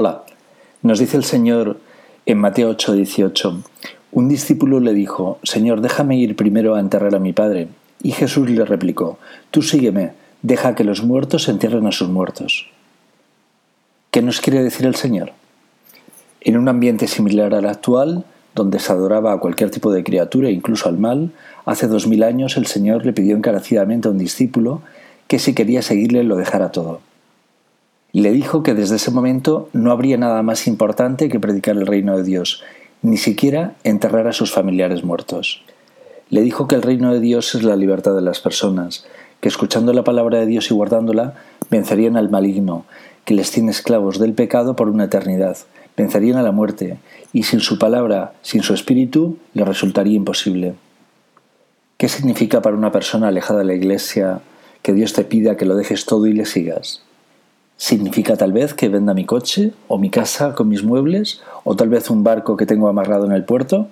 Hola, nos dice el Señor en Mateo 8:18, un discípulo le dijo, Señor, déjame ir primero a enterrar a mi padre. Y Jesús le replicó, Tú sígueme, deja que los muertos entierren a sus muertos. ¿Qué nos quiere decir el Señor? En un ambiente similar al actual, donde se adoraba a cualquier tipo de criatura, incluso al mal, hace dos mil años el Señor le pidió encarecidamente a un discípulo que si quería seguirle lo dejara todo. Le dijo que desde ese momento no habría nada más importante que predicar el reino de Dios, ni siquiera enterrar a sus familiares muertos. Le dijo que el reino de Dios es la libertad de las personas, que escuchando la palabra de Dios y guardándola, vencerían al maligno, que les tiene esclavos del pecado por una eternidad, vencerían a la muerte, y sin su palabra, sin su espíritu, le resultaría imposible. ¿Qué significa para una persona alejada de la iglesia que Dios te pida que lo dejes todo y le sigas? ¿Significa tal vez que venda mi coche o mi casa con mis muebles o tal vez un barco que tengo amarrado en el puerto?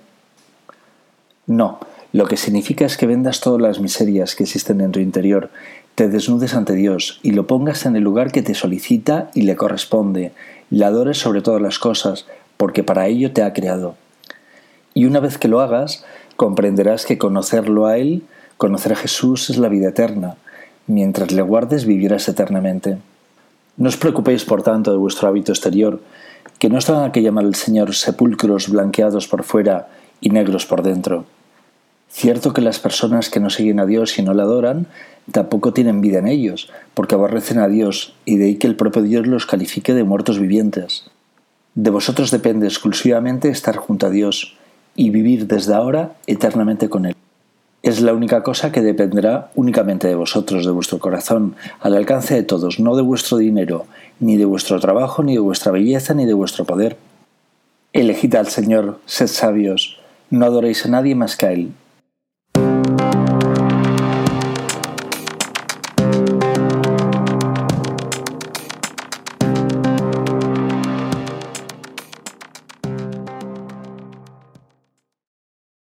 No, lo que significa es que vendas todas las miserias que existen en tu interior, te desnudes ante Dios y lo pongas en el lugar que te solicita y le corresponde, le adores sobre todas las cosas, porque para ello te ha creado. Y una vez que lo hagas, comprenderás que conocerlo a Él, conocer a Jesús es la vida eterna. Mientras le guardes vivirás eternamente. No os preocupéis, por tanto, de vuestro hábito exterior, que no están a que llamar el Señor sepulcros blanqueados por fuera y negros por dentro. Cierto que las personas que no siguen a Dios y no le adoran, tampoco tienen vida en ellos, porque aborrecen a Dios, y de ahí que el propio Dios los califique de muertos vivientes. De vosotros depende exclusivamente estar junto a Dios y vivir desde ahora eternamente con Él. Es la única cosa que dependerá únicamente de vosotros, de vuestro corazón, al alcance de todos, no de vuestro dinero, ni de vuestro trabajo, ni de vuestra belleza, ni de vuestro poder. Elegid al Señor, sed sabios, no adoréis a nadie más que a Él,